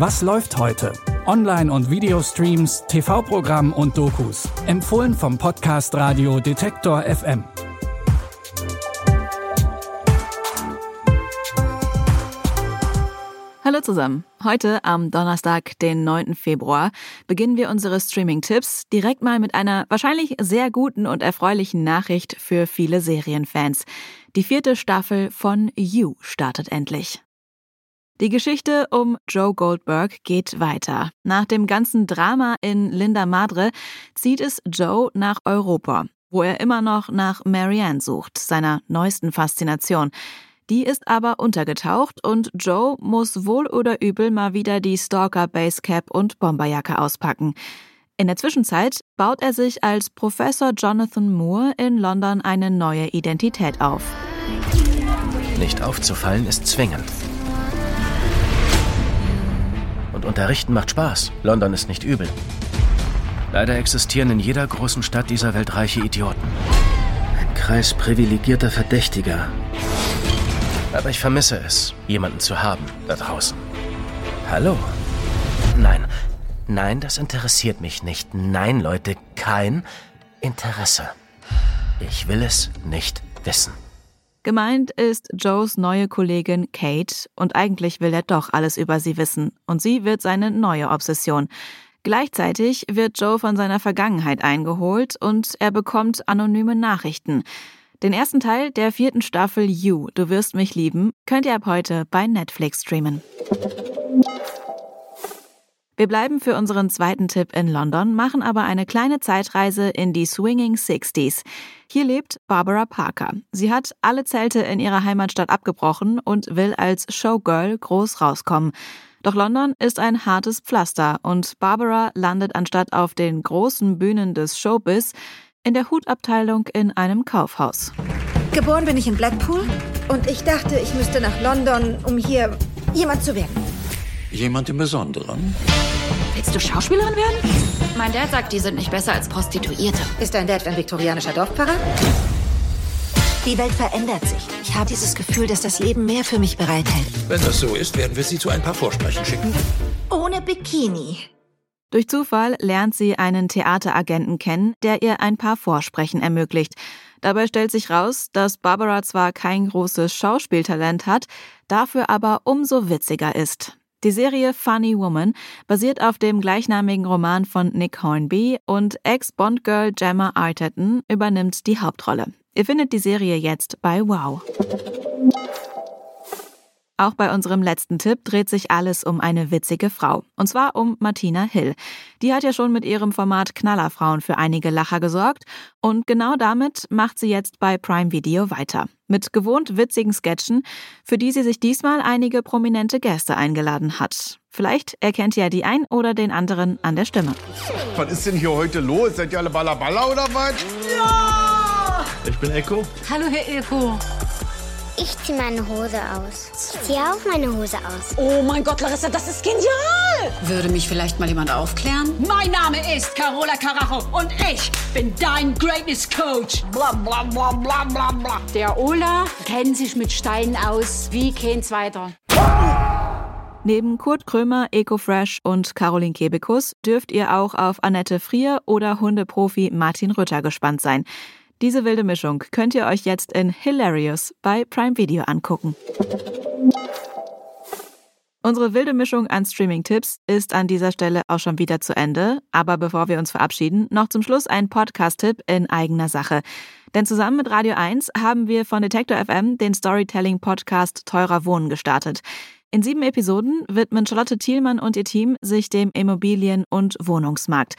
Was läuft heute? Online- und Videostreams, TV-Programm und Dokus. Empfohlen vom Podcast Radio Detektor FM. Hallo zusammen. Heute am Donnerstag, den 9. Februar, beginnen wir unsere Streaming-Tipps direkt mal mit einer wahrscheinlich sehr guten und erfreulichen Nachricht für viele Serienfans. Die vierte Staffel von You startet endlich. Die Geschichte um Joe Goldberg geht weiter. Nach dem ganzen Drama in Linda Madre zieht es Joe nach Europa, wo er immer noch nach Marianne sucht, seiner neuesten Faszination. Die ist aber untergetaucht und Joe muss wohl oder übel mal wieder die Stalker Basecap und Bomberjacke auspacken. In der Zwischenzeit baut er sich als Professor Jonathan Moore in London eine neue Identität auf. Nicht aufzufallen ist zwingend. Und unterrichten macht Spaß. London ist nicht übel. Leider existieren in jeder großen Stadt dieser Welt reiche Idioten. Ein Kreis privilegierter Verdächtiger. Aber ich vermisse es, jemanden zu haben da draußen. Hallo? Nein, nein, das interessiert mich nicht. Nein, Leute, kein Interesse. Ich will es nicht wissen. Gemeint ist Joes neue Kollegin Kate und eigentlich will er doch alles über sie wissen und sie wird seine neue Obsession. Gleichzeitig wird Joe von seiner Vergangenheit eingeholt und er bekommt anonyme Nachrichten. Den ersten Teil der vierten Staffel You, Du wirst mich lieben, könnt ihr ab heute bei Netflix streamen. Wir bleiben für unseren zweiten Tipp in London, machen aber eine kleine Zeitreise in die Swinging Sixties. Hier lebt Barbara Parker. Sie hat alle Zelte in ihrer Heimatstadt abgebrochen und will als Showgirl groß rauskommen. Doch London ist ein hartes Pflaster und Barbara landet anstatt auf den großen Bühnen des Showbiz in der Hutabteilung in einem Kaufhaus. Geboren bin ich in Blackpool und ich dachte, ich müsste nach London, um hier jemand zu werden. Jemand im Besonderen? Willst du Schauspielerin werden? Mein Dad sagt, die sind nicht besser als Prostituierte. Ist dein Dad ein viktorianischer Dorfpfarrer? Die Welt verändert sich. Ich habe dieses Gefühl, dass das Leben mehr für mich bereithält. Wenn das so ist, werden wir Sie zu ein paar Vorsprechen schicken. Ohne Bikini. Durch Zufall lernt sie einen Theateragenten kennen, der ihr ein paar Vorsprechen ermöglicht. Dabei stellt sich raus, dass Barbara zwar kein großes Schauspieltalent hat, dafür aber umso witziger ist. Die Serie Funny Woman basiert auf dem gleichnamigen Roman von Nick Hornby und Ex-Bond-Girl Gemma Arterton übernimmt die Hauptrolle. Ihr findet die Serie jetzt bei Wow. Auch bei unserem letzten Tipp dreht sich alles um eine witzige Frau. Und zwar um Martina Hill. Die hat ja schon mit ihrem Format Knallerfrauen für einige Lacher gesorgt. Und genau damit macht sie jetzt bei Prime Video weiter. Mit gewohnt witzigen Sketchen, für die sie sich diesmal einige prominente Gäste eingeladen hat. Vielleicht erkennt ihr ja die ein oder den anderen an der Stimme. Was ist denn hier heute los? Seid ihr alle Ballaballa oder was? Ja! Ich bin Echo. Hallo, Herr Echo. Ich ziehe meine Hose aus. Ich ziehe auch meine Hose aus. Oh mein Gott, Larissa, das ist genial! Würde mich vielleicht mal jemand aufklären? Mein Name ist Carola Carajo und ich bin dein Greatness Coach. Bla bla bla bla bla bla. Der Ola kennt sich mit Steinen aus wie kein zweiter. Neben Kurt Krömer, Ecofresh und Caroline Kebekus dürft ihr auch auf Annette Frier oder Hundeprofi Martin Rütter gespannt sein. Diese wilde Mischung könnt ihr euch jetzt in Hilarious bei Prime Video angucken. Unsere wilde Mischung an Streaming-Tipps ist an dieser Stelle auch schon wieder zu Ende. Aber bevor wir uns verabschieden, noch zum Schluss ein Podcast-Tipp in eigener Sache. Denn zusammen mit Radio 1 haben wir von Detektor FM den Storytelling-Podcast Teurer Wohnen gestartet. In sieben Episoden widmen Charlotte Thielmann und ihr Team sich dem Immobilien- und Wohnungsmarkt.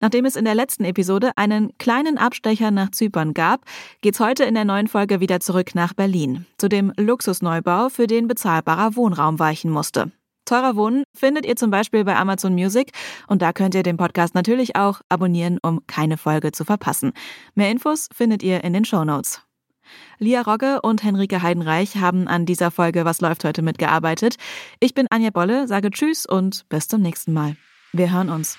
Nachdem es in der letzten Episode einen kleinen Abstecher nach Zypern gab, geht's heute in der neuen Folge wieder zurück nach Berlin, zu dem Luxusneubau, für den bezahlbarer Wohnraum weichen musste. Teurer Wohnen findet ihr zum Beispiel bei Amazon Music und da könnt ihr den Podcast natürlich auch abonnieren, um keine Folge zu verpassen. Mehr Infos findet ihr in den Show Notes. Lia Rogge und Henrike Heidenreich haben an dieser Folge Was läuft heute mitgearbeitet. Ich bin Anja Bolle, sage Tschüss und bis zum nächsten Mal. Wir hören uns.